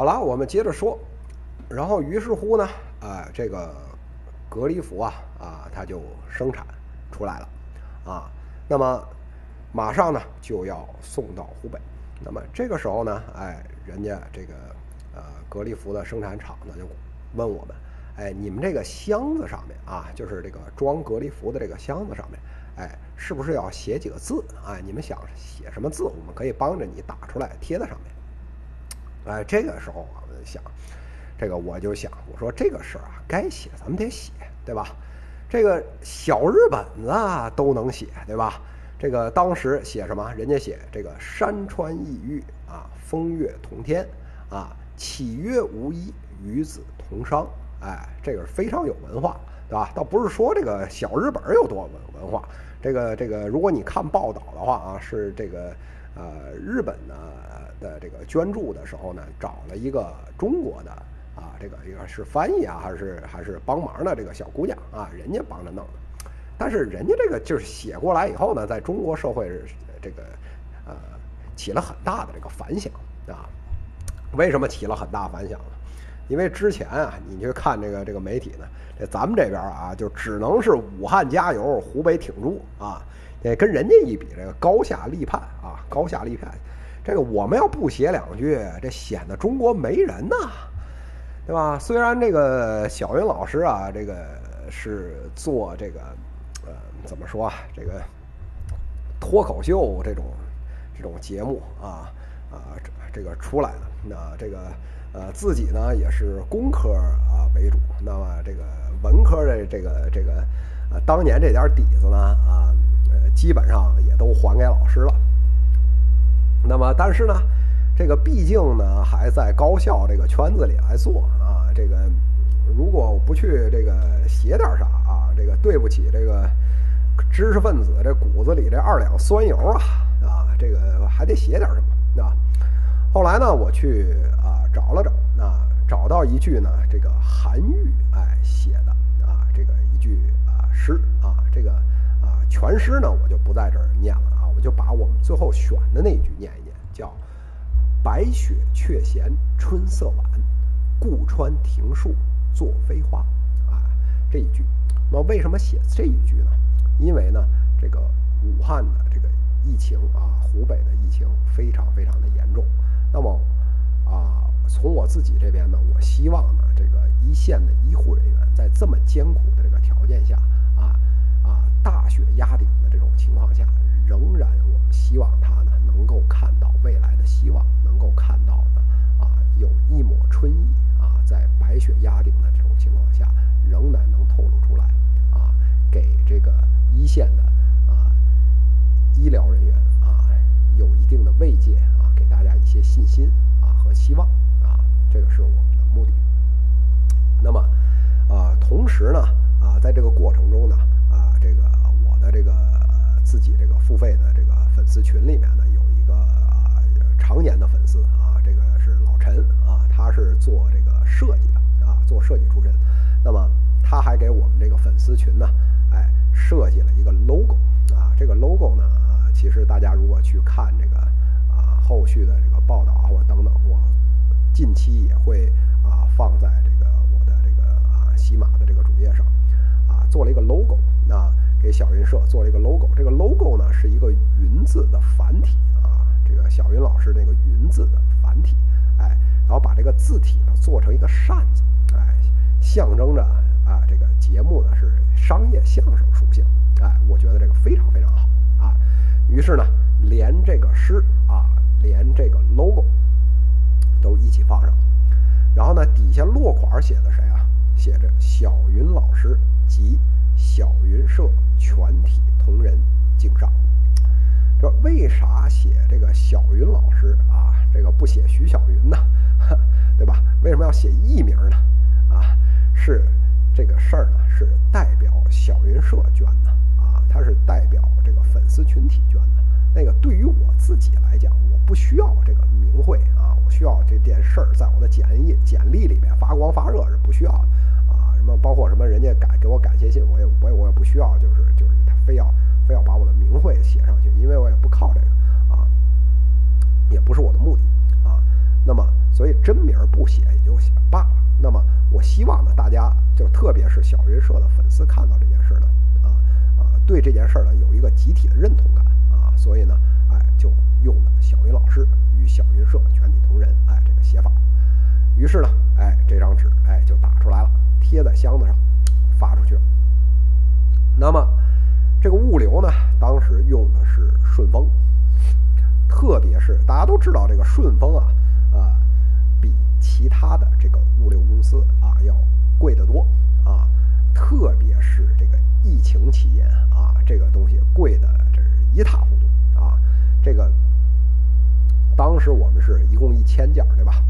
好了，我们接着说。然后于是乎呢，啊，这个隔离服啊，啊，它就生产出来了，啊，那么马上呢就要送到湖北。那么这个时候呢，哎，人家这个呃隔离服的生产厂呢就问我们，哎，你们这个箱子上面啊，就是这个装隔离服的这个箱子上面，哎，是不是要写几个字啊？你们想写什么字，我们可以帮着你打出来贴在上面。哎，这个时候我们想，这个我就想，我说这个事儿啊，该写咱们得写，对吧？这个小日本子都能写，对吧？这个当时写什么？人家写这个山川异域啊，风月同天啊，岂曰无衣，与子同裳。哎，这个是非常有文化，对吧？倒不是说这个小日本有多文文化，这个这个，如果你看报道的话啊，是这个呃日本呢。的这个捐助的时候呢，找了一个中国的啊，这个一个是翻译啊，还是还是帮忙的这个小姑娘啊，人家帮着弄的。但是人家这个就是写过来以后呢，在中国社会是这个呃起了很大的这个反响啊。为什么起了很大反响呢？因为之前啊，你去看这个这个媒体呢，这咱们这边啊，就只能是武汉加油，湖北挺住啊。这跟人家一比，这个高下立判啊，高下立判。这个我们要不写两句，这显得中国没人呐，对吧？虽然这个小云老师啊，这个是做这个，呃，怎么说啊？这个脱口秀这种这种节目啊啊，这个出来的。那这个呃，自己呢也是工科啊为主。那么这个文科的这个这个呃，当年这点底子呢啊，呃，基本上也都还给老师了。那么，但是呢，这个毕竟呢还在高校这个圈子里来做啊。这个如果我不去这个写点啥啊，这个对不起这个知识分子这骨子里这二两酸油啊啊，这个还得写点什么啊。后来呢，我去啊找了找啊，找到一句呢，这个韩愈哎写的啊这个一句啊诗啊，这个啊全诗呢我就不在这儿念了。就把我们最后选的那一句念一念，叫“白雪却嫌春色晚，故穿庭树作飞花”，啊，这一句。那为什么写这一句呢？因为呢，这个武汉的这个疫情啊，湖北的疫情非常非常的严重。那么啊，从我自己这边呢，我希望呢，这个一线的医护人员在这么艰苦的这个条件下啊啊，大雪压顶的这种情况下。仍然，我们希望他呢能够看到未来的希望，能够看到的啊有一抹春意啊，在白雪压顶的这种情况下，仍然能透露出来啊，给这个一线的啊医疗人员啊有一定的慰藉啊，给大家一些信心啊和希望，是我们的目的。那么啊，同时呢啊，在这个过程中呢啊，这个我的这个。自己这个付费的这个粉丝群里面呢，有一个啊常年的粉丝啊，这个是老陈啊，他是做这个设计的啊，做设计出身。那么他还给我们这个粉丝群呢，哎，设计了一个 logo 啊。这个 logo 呢，其实大家如果去看这个啊后续的这个报道啊或者等等，我近期也会啊放在这个我的这个啊喜马的这个主页上啊，做了一个 logo 那。给小云社做了一个 logo，这个 logo 呢是一个“云”字的繁体啊，这个小云老师那个“云”字的繁体，哎，然后把这个字体呢做成一个扇子，哎，象征着啊这个节目呢是商业相声属性，哎，我觉得这个非常非常好啊。于是呢，连这个诗啊，连这个 logo 一起放上，然后呢，底下落款写的谁啊？写着小云老师及。小云社全体同仁敬上。这为啥写这个小云老师啊？这个不写徐小云呢？对吧？为什么要写艺名呢？啊，是这个事儿呢，是代表小云社捐的啊，它是代表这个粉丝群体捐的。那个对于我自己来讲，我不需要这个名讳啊，我需要这件事儿在我的简历简历里面发光发热是不需要的。什么包括什么人家感给我感谢信，我也我也我也不需要，就是就是他非要非要把我的名讳写上去，因为我也不靠这个啊，也不是我的目的啊。那么所以真名不写也就写罢了。那么我希望呢，大家就特别是小云社的粉丝看到这件事呢，啊啊，对这件事呢有一个集体的认同感啊，所以呢，哎，就用了小云老师与小云社全体同仁哎这个写法。于是呢，哎，这张纸哎就打出来了，贴在箱子上，发出去了。那么这个物流呢，当时用的是顺丰，特别是大家都知道这个顺丰啊，啊。其他的这个物流公司啊要贵得多啊，特别是这个疫情期间啊，这个东西贵的这是一塌糊涂啊。这个当时我们是一共一千件对吧？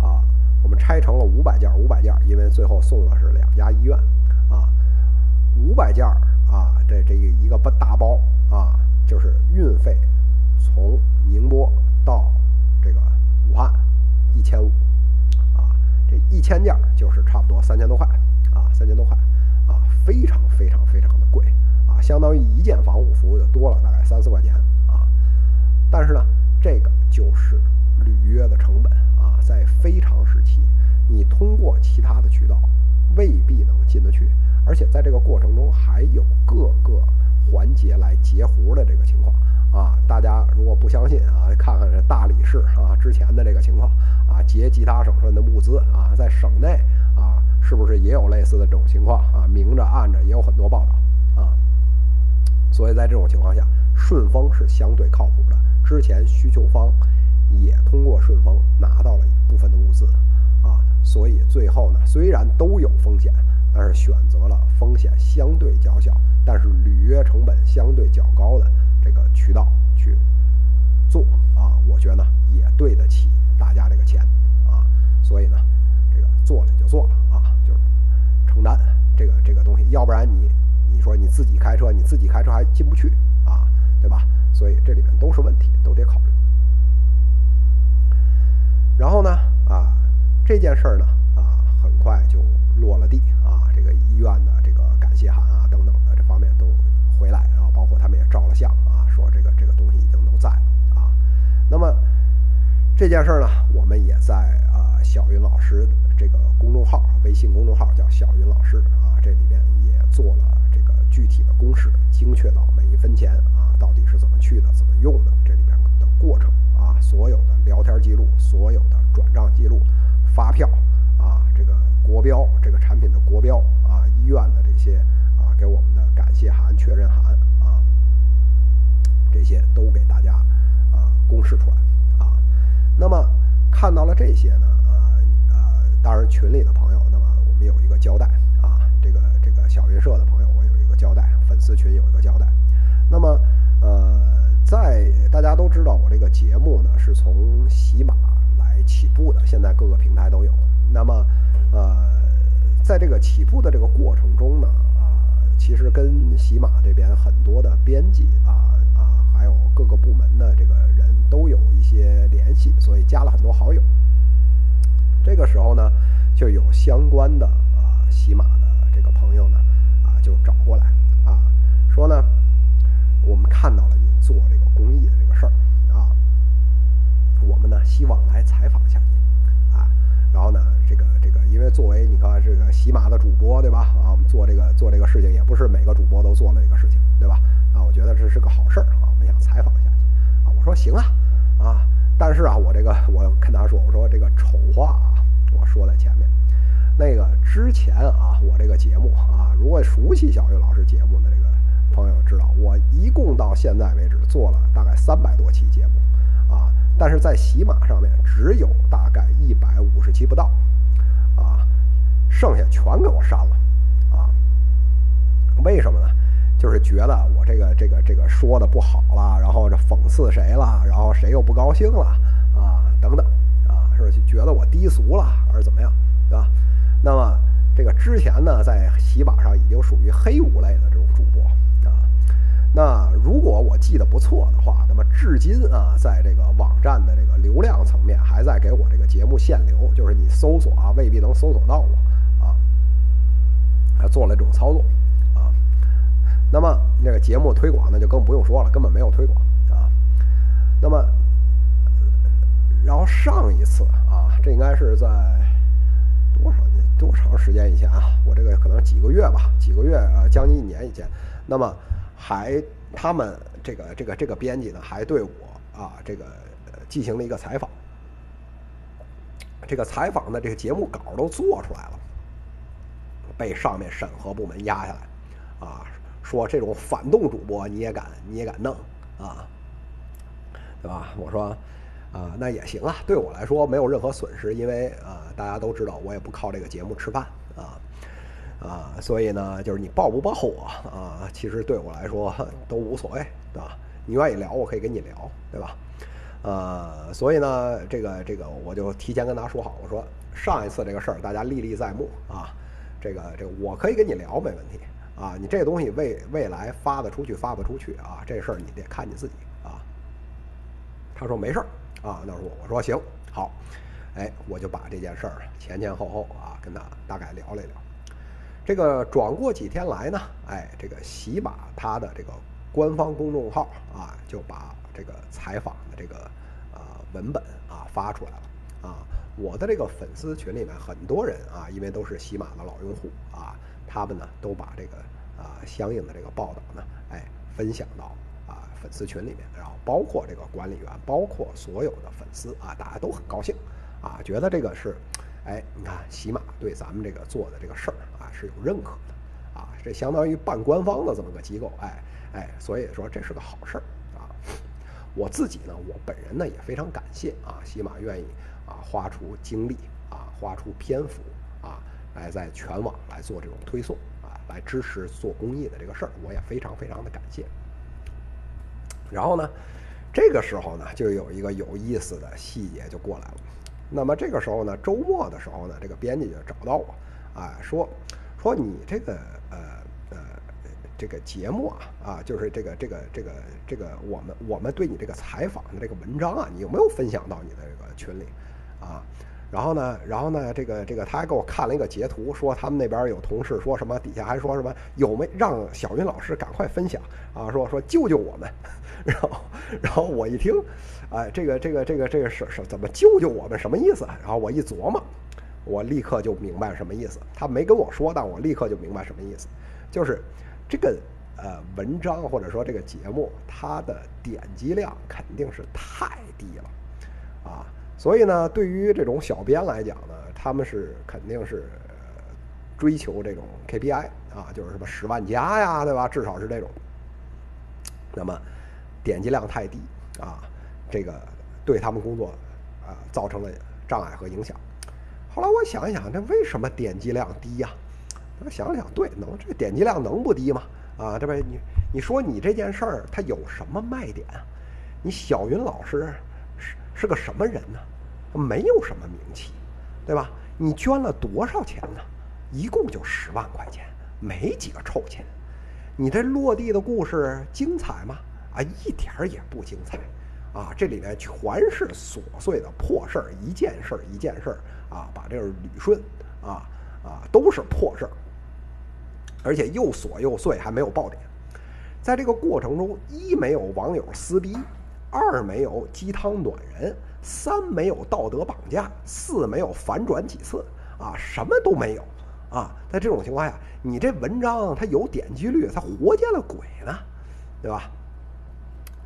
啊，我们拆成了五百件，五百件，因为最后送的是两家医院啊，五百件啊，这这一个大包啊，就是运费从宁波到这个武汉。一千五，啊，这一千件就是差不多三千多块，啊，三千多块，啊，非常非常非常的贵，啊，相当于一件防护服就多了大概三四块钱，啊，但是呢，这个就是履约的成本，啊，在非常时期，你通过其他的渠道未必能进得去，而且在这个过程中还有各个环节来截胡的这个情况。啊，大家如果不相信啊，看看这大理市啊之前的这个情况啊，劫其他省份的物资啊，在省内啊，是不是也有类似的这种情况啊？明着暗着也有很多报道啊。所以在这种情况下，顺丰是相对靠谱的。之前需求方也通过顺丰拿到了一部分的物资啊，所以最后呢，虽然都有风险，但是选择了风险相对较小，但是履约成本相对较高的。这个渠道去做啊，我觉得呢也对得起大家这个钱啊，所以呢，这个做了就做了啊，就是承担这个这个东西，要不然你你说你自己开车，你自己开车还进不去啊，对吧？所以这里面都是问题，都得考虑。然后呢啊，这件事儿呢啊，很快就落了地啊，这个医院的这个感谢函啊等等的这方面都回来。然后包括他们也照了相啊，说这个这个东西已经都在了啊。那么这件事儿呢，我们也在啊小云老师这个公众号，微信公众号叫小云老师啊，这里面也做了这个具体的公式，精确到每一分钱啊到底是怎么去的，怎么用的，这里面的过程啊，所有的聊天记录，所有的转账记录，发票啊，这个国标，这个产品的国标啊，医院的这些啊给我们的感谢函、确认函啊。这些都给大家啊公示出来，看到了这些呢，呃呃，当然群里的朋友，那么我们有一个交代啊，这个这个小云社的朋友，我有一个交代，粉丝群有一个交代。那么呃，在大家都知道我这个节目呢是从喜马来起步的，现在各个平台都有。那么呃，在这个起步的这个过程中呢，啊，其实跟喜马这边很多的编辑啊。还有各个部门的这个人都有一些所以加了很多好友。这个时候呢，就有相关的啊喜马的这个朋友呢啊就找过来啊，说呢我们看到了您做这个公益的这个事儿啊，我们呢希望来采访一下您啊。然后呢，这个这个，因为作为你看这个喜马的主播对吧？啊，我们做这个做这个事情也不是每个主播都做了这个事情对吧？啊，我觉得这是个好事儿啊。我们想采访一下啊！我说行啊，啊！但是啊，我这个我跟他说，我说这个丑话啊，我说在前面。那个之前啊，我这个节目啊，如果熟悉小玉老师节目的这个朋友知道，我一共到现在为止做了大概三百多期节目啊，但是在喜马上面只有大概一百五十期不到啊，剩下全给我删了啊！为什么呢？就是觉得我这个这个这个说的不好了，然后这讽刺谁了，然后谁又不高兴了啊？等等啊，是觉得我低俗了，还是怎么样，对吧？那么这个之前呢，在喜马上已经属于黑五类的这种主播啊。那如果我记得不错的话，那么至今啊，在这个网站的这个流量层面，还在给我这个节目限流，就是你搜索啊，未必能搜索到我啊，还做了这种操作。那么那个节目推广呢，就更不用说了，根本没有推广啊。那么，然后上一次啊，啊，这应该是在多少年多长时间以前啊？我这个可能几个月吧，几个月啊，将近一年以前。那么还他们这个这个这个编辑呢，还对我啊这个进行了一个采访。这个采访的这个节目稿都做出来了，被上面审核部门压下来，啊，说这种反动主播你也敢你也敢弄啊，对吧？我说。啊，那也行啊，对我来说没有任何损失，因为啊，大家都知道我也不靠这个节目吃饭啊，啊，所以呢，就是你报不报我啊，其实对我来说都无所谓，对吧？你愿意聊，我可以跟你聊，对吧？呃，所以呢，这个这个我就提前跟大家说好，我说上一次这个事儿大家历历在目啊，这个这个我可以跟你聊没问题啊，你这东西未未来发得出去发不出去啊，这事儿你得看你自己啊。他说没事儿。啊，那我我说行好，哎，我就把这件事儿前前后后啊跟他大概聊了一聊。这个转过几天来呢，哎，这个喜马他的这个官方公众号啊就把这个采访的这个啊文本啊发出来了啊。我的这个粉丝群里面很多人啊，因为都是喜马的老用户啊，他们呢都把这个啊相应的这个报道呢，哎，分享到啊。粉丝群里面，然后包括这个管理员，包括所有的粉丝啊，大家都很高兴，啊，觉得这个是，哎，你看喜马对咱们这个做的这个事儿啊是有认可的，啊，这相当于半官方的这么个机构，哎哎，所以说这是个好事儿啊。我自己呢，我本人呢也非常感谢啊，喜马愿意啊花出精力啊，花出篇幅，来在全网来做这种推送啊，来支持做公益的这个事儿，我也非常非常的感谢。然后呢，这个时候呢，就有一个有意思的细节就过来了。那么这个时候呢，周末的时候呢，这个编辑就找到我，啊，说说你这个呃呃这个节目啊啊，就是这个这个这个这个我们我们对你这个采访的这个文章啊，你有没有分享到你的这个群里啊？然后呢，然后呢，这个这个他还给我看了一个截图，说他们那边有同事说什么，底下还说什么有没让小云老师赶快分享啊，说说救救我们。然后，然后我一听，哎，这个这个这个这个是是怎么救救我们什么意思？然后我一琢磨，我立刻就明白什么意思。他没跟我说，但我立刻就明白什么意思，就是这个呃文章或者说这个节目，它的点击量肯定是太低了啊。所以呢，对于这种小编来讲呢，他们是肯定是追求这种 KPI 啊，就是什么十万加呀，对吧？至少是这种。那么点击量太低啊，这个对他们工作啊造成了障碍和影响。后来我想一想，这为什么点击量低呀？我想想，对，能这个点击量能不低吗？啊，这不你你说你这件事儿它有什么卖点？你小云老师。是个什么人呢？没有什么名气，对吧？你捐了多少钱呢？一共就十万块钱，没几个臭钱。你这落地的故事精彩吗？啊，一点儿也不精彩。啊，这里面全是琐碎的破事儿，一件事儿一件事儿啊，把这个捋顺啊啊，都是破事儿，而且又琐又碎，还没有爆点。在这个过程中，一没有网友撕逼。二没有鸡汤暖人，三没有道德绑架，四没有反转几次，啊，什么都没有，啊，在这种情况下，你这文章它有点击率，它活见了鬼呢，对吧？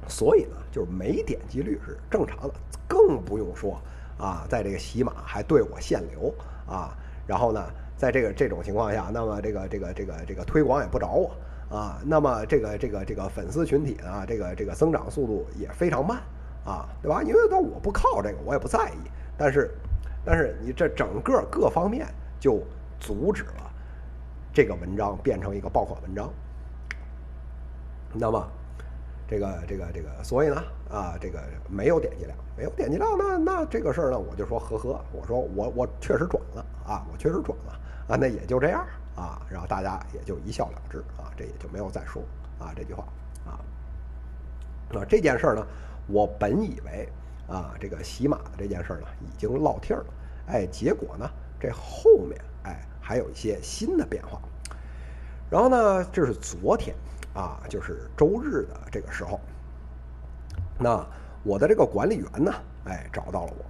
所以呢，就是没点击率是正常的，更不用说啊，在这个喜马还对我限流啊，然后呢，在这个这种情况下，那么这个这个这个这个推广也不找我。啊，那么这个这个这个粉丝群体呢，这个这个增长速度也非常慢，啊，对吧？因为那我不靠这个，我也不在意。但是，但是你这整个各方面就阻止了这个文章变成一个爆款文章。那么，这个这个这个，所以呢，啊，这个没有点击量，没有点击量，那那这个事儿呢，我就说呵呵，我说我我确实转了啊，我确实转了啊，那也就这样。啊，然后大家也就一笑了之啊，这也就没有再说啊这句话啊。那这件事儿呢，我本以为啊，这个喜马的这件事儿呢已经落听了，哎，结果呢这后面哎还有一些新的变化。然后呢，这是昨天啊，就是周日的这个时候，那我的这个管理员呢，哎找到了我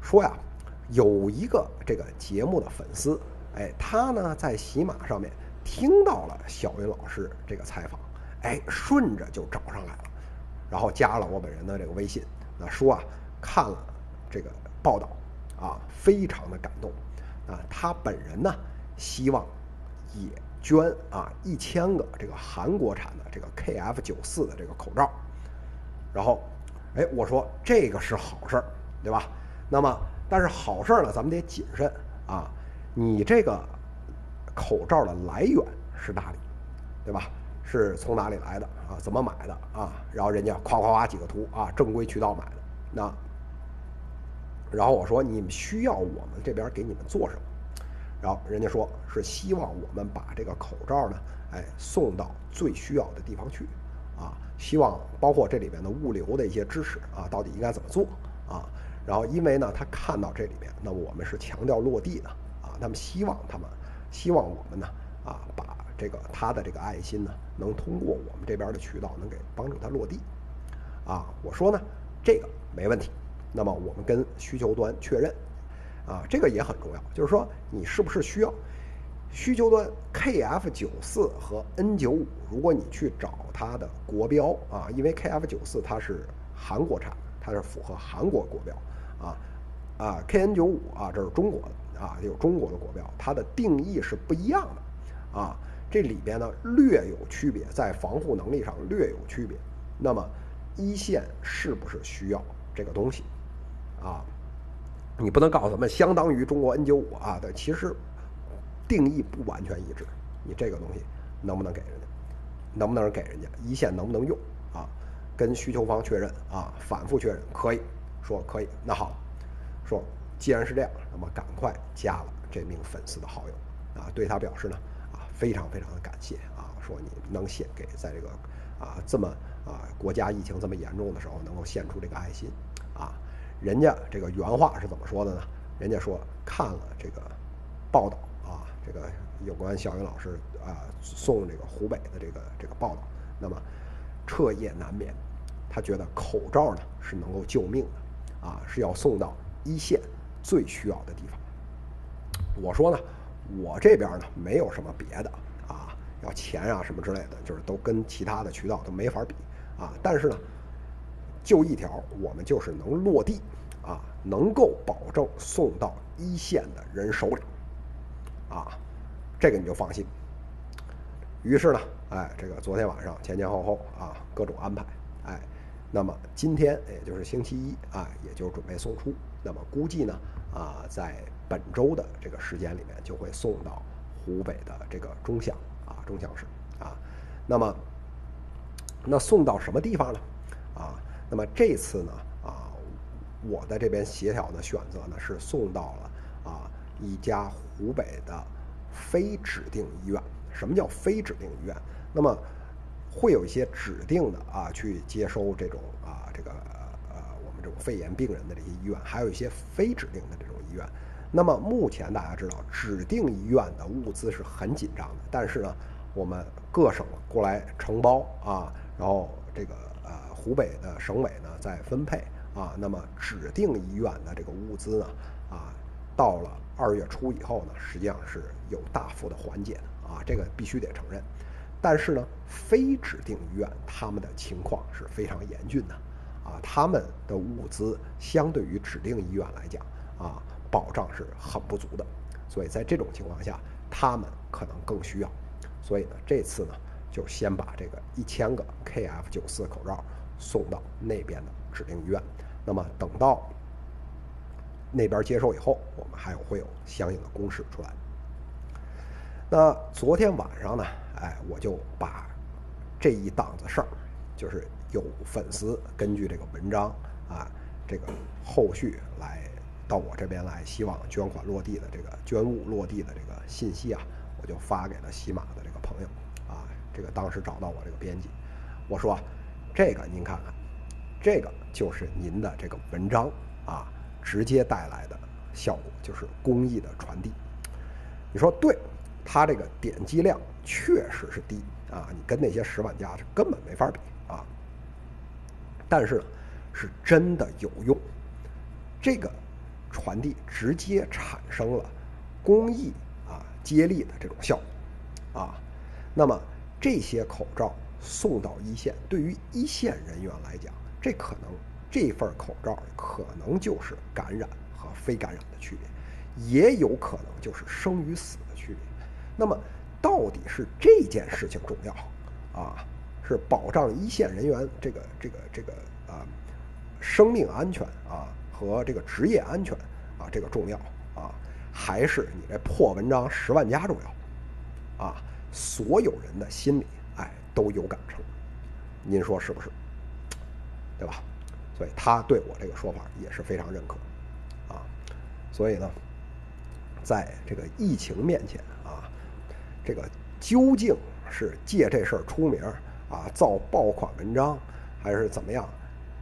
说呀，有一个这个节目的粉丝，哎，他呢在喜马上面听到了小云老师这个采访，哎，顺着就找上来了，然后加了我本人的这个微信，那说啊看了这个报道啊，非常的感动啊，他本人呢希望也捐啊一千个这个韩国产的这个 KF 九四的这个口罩，然后。哎，我说这个是好事儿，对吧？那么，但是好事儿呢，咱们得谨慎啊。你这个口罩的来源是哪里，对吧？是从哪里来的啊？怎么买的啊？然后人家夸夸夸几个图啊，正规渠道买的。那，然后我说你们需要我们这边给你们做什么？然后人家说是希望我们把这个口罩呢，哎，送到最需要的地方去。啊，希望包括这里边的物流的一些知识啊，到底应该怎么做啊？然后因为呢，他看到这里面，那我们是强调落地的他们希望他们，希望我们呢啊，把这个他的这个爱心呢，能通过我们这边的渠道，能给帮助他落地啊。我说呢，这个没问题。那么我们跟需求端确认啊，这个也很重要，就是说你是不是需要。需求端 KF 九四和 N 九五，如果你去找它的国标啊，因为 KF 九四它是韩国产，它是符合韩国国标啊啊，KN 九五啊这是中国的啊，有中国的国标，它的定义是不一样的啊，这里边呢略有区别，在防护能力上略有区别。那么一线是不是需要这个东西啊？你不能告诉他们相当于中国 N 九五啊，但，其实。定义不完全一致，你这个东西能不能给人家？能不能给人家？一线能不能用啊？跟需求方确认啊，反复确认可以说可以。那好，说既然是这样，那么赶快加了这名粉丝的好友啊，对他表示呢啊非常非常的感谢啊，说你能献给在这个啊这么啊国家疫情这么严重的时候能够献出这个爱心啊，人家这个原话是怎么说的呢？人家说看了这个报道啊。这个有关小云老师啊送这个湖北的这个这个报道，那么彻夜难眠，他觉得口罩呢是能够救命的，啊是要送到一线最需要的地方。我说呢，我这边呢没有什么别的啊，要钱啊什么之类的，就是都跟其他的渠道都没法比啊。但是呢，就一条，我们就是能落地啊，能够保证送到一线的人手里。啊，这个你就放心。于是呢，哎，这个昨天晚上前前后后啊，各种安排，哎，那么今天也就是星期一啊，也就准备送出。那么估计呢，啊，在本周的这个时间里面，就会送到湖北的这个钟祥啊，钟祥市啊。那么，那送到什么地方呢？啊，那么这次呢，啊，我的这边协调的选择呢，是送到了啊。一家湖北的非指定医院，什么叫非指定医院？那么会有一些指定的啊，去接收这种啊，这个，肺炎病人的这些医院，还有一些非指定的这种医院。那么目前大家知道，指定医院的物资是很紧张的，但是呢，我们各省过来承包啊，然后这个呃湖北的省委呢在分配啊，那么指定医院的这个物资呢啊，到了。二月初以后呢，实际上是有大幅的缓解的啊，这个必须得承认。但是呢，非指定医院他们的情况是非常严峻的啊，他们的物资相对于指定医院来讲啊，保障是很不足的。所以在这种情况下，他们可能更需要。所以呢，这次呢，就先把这个一千个 KF 九四口罩送到那边的指定医院。那么等到。那边接受以后，我们还有会有相应的公示出来。那昨天晚上呢，哎，我就把这一档子事儿，就是有粉丝根据这个文章啊，这个后续来到我这边来，希望捐款落地的这个捐物落地的这个信息啊，我就发给了喜马的这个朋友啊，这个当时找到我这个编辑，我说这个您看看，这个就是您的这个文章啊。直接带来的效果就是公益的传递。你说对，它这个点击量确实是低啊，你跟那些十万加是根本没法比啊。但是呢是真的有用。这个传递直接产生了公益啊接力的这种效果啊。那么这些口罩送到一线，对于一线人员来讲，这可能这份口罩可能就是感染和非感染的区别，也有可能就是生与死的区别。那么到底是这件事情重要啊？是保障一线人员这个这个这个啊生命安全啊和这个职业安全啊这个重要啊，还是你这破文章十万加重要啊？所有人的心里哎都有杆秤，您说是不是？对吧？所以他对我这个说法也是非常认可啊。所以呢，在这个疫情面前啊，这个究竟是借这事儿出名啊，造爆款文章，还是怎么样？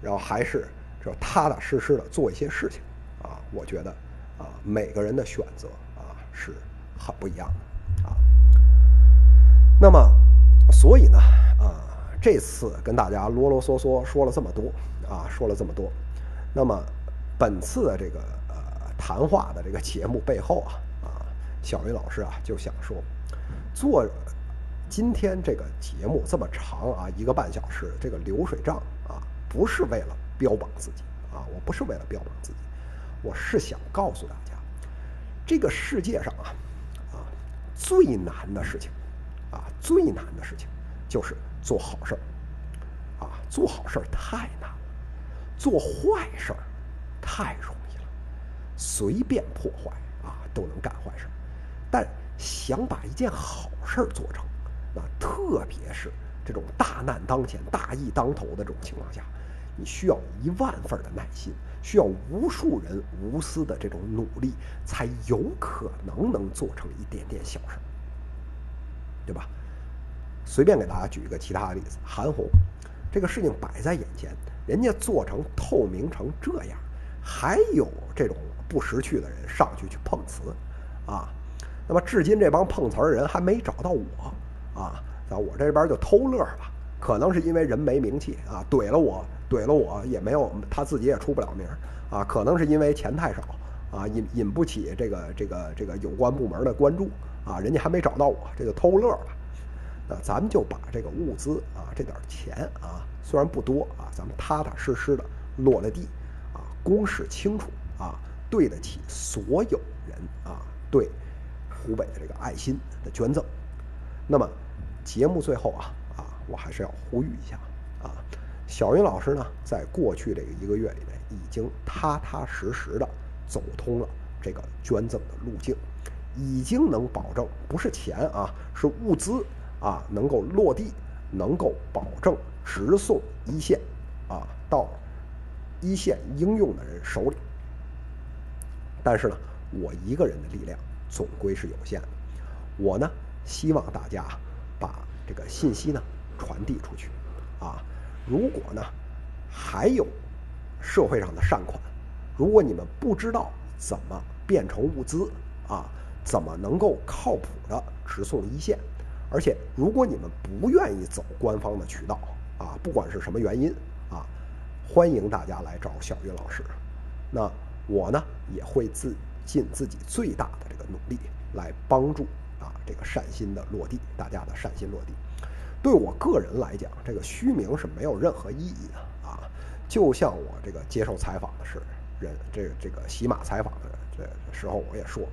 然后还是就踏踏实实的做一些事情啊？我觉得啊，每个人的选择啊是很不一样的啊。那么，所以呢，啊，这次跟大家啰啰嗦嗦说了这么多，啊，说了这么多，那么本次的这个呃谈话的这个节目背后啊，啊，小云老师啊就想说，做今天这个节目这么长啊，一个半小时，这个流水账啊，不是为了标榜自己啊，我不是为了标榜自己，我是想告诉大家，这个世界上啊，啊，最难的事情。啊，最难的事情就是做好事儿，啊，做好事儿太难了，做坏事儿太容易了，随便破坏啊都能干坏事儿，但想把一件好事儿做成，那特别是这种大难当前、大义当头的这种情况下，你需要一万份的耐心，需要无数人无私的这种努力，才有可能能做成一点点小事儿。对吧？随便给大家举一个其他的例子，韩红，这个事情摆在眼前，人家做成透明成这样，还有这种不识趣的人上去去碰瓷，啊，那么至今这帮碰瓷的人还没找到我，啊，在我这边就偷乐吧，可能是因为人没名气啊，怼了我，怼了我也没有，他自己也出不了名，啊，可能是因为钱太少，啊，引引不起这个这个这个有关部门的关注。啊，人家还没找到我，这就偷乐了。那咱们就把这个物资啊，这点钱啊，虽然不多啊，咱们踏踏实实的落了地，啊，公示清楚啊，对得起所有人啊对湖北的这个爱心的捐赠。那么节目最后啊啊，我还是要呼吁一下啊，小云老师呢，在过去这个一个月里面，已经踏踏实实的走通了这个捐赠的路径。已经能保证不是钱啊，是物资啊，能够落地，能够保证直送一线啊，到一线应用的人手里。但是呢，我一个人的力量总归是有限的。我呢，希望大家把这个信息呢传递出去啊。如果呢还有社会上的善款，如果你们不知道怎么变成物资啊。怎么能够靠谱的直送一线？而且，如果你们不愿意走官方的渠道啊，不管是什么原因啊，欢迎大家来找小云老师。那我呢，也会自尽自己最大的这个努力来帮助啊这个善心的落地，大家的善心落地。对我个人来讲，这个虚名是没有任何意义的啊。就像我这个接受采访的是人，这个这个喜马采访的这时候，我也说。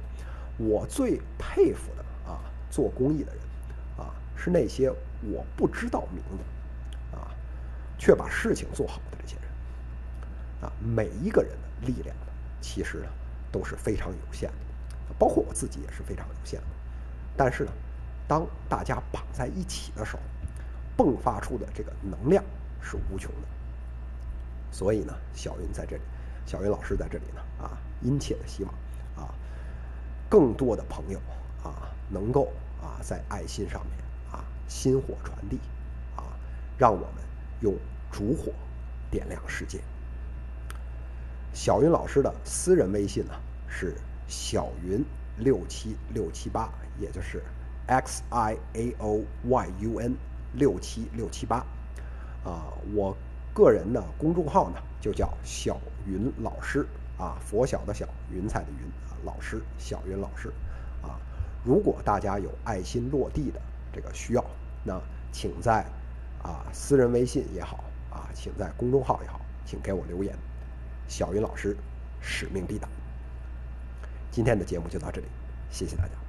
我最佩服的啊，做公益的人，啊，是那些我不知道名字，啊，却把事情做好的这些人，啊，每一个人的力量，其实呢都是非常有限的，包括我自己也是非常有限的。但是呢，当大家绑在一起的时候，迸发出的这个能量是无穷的。所以呢，小云在这里，小云老师在这里呢，啊，殷切的希望啊。更多的朋友啊，能够啊在爱心上面啊薪火传递啊，让我们用烛火点亮世界。小云老师的私人微信呢是小云六七六七八，也就是 X I A O Y U N 六七六七八啊。我个人的公众号呢就叫小云老师啊，佛小的小，云彩的云啊，老师小云老师啊。如果大家有爱心落地的这个需要，那请在啊私人微信也好啊，请在公众号也好，请给我留言。小云老师使命必达。今天的节目就到这里，谢谢大家。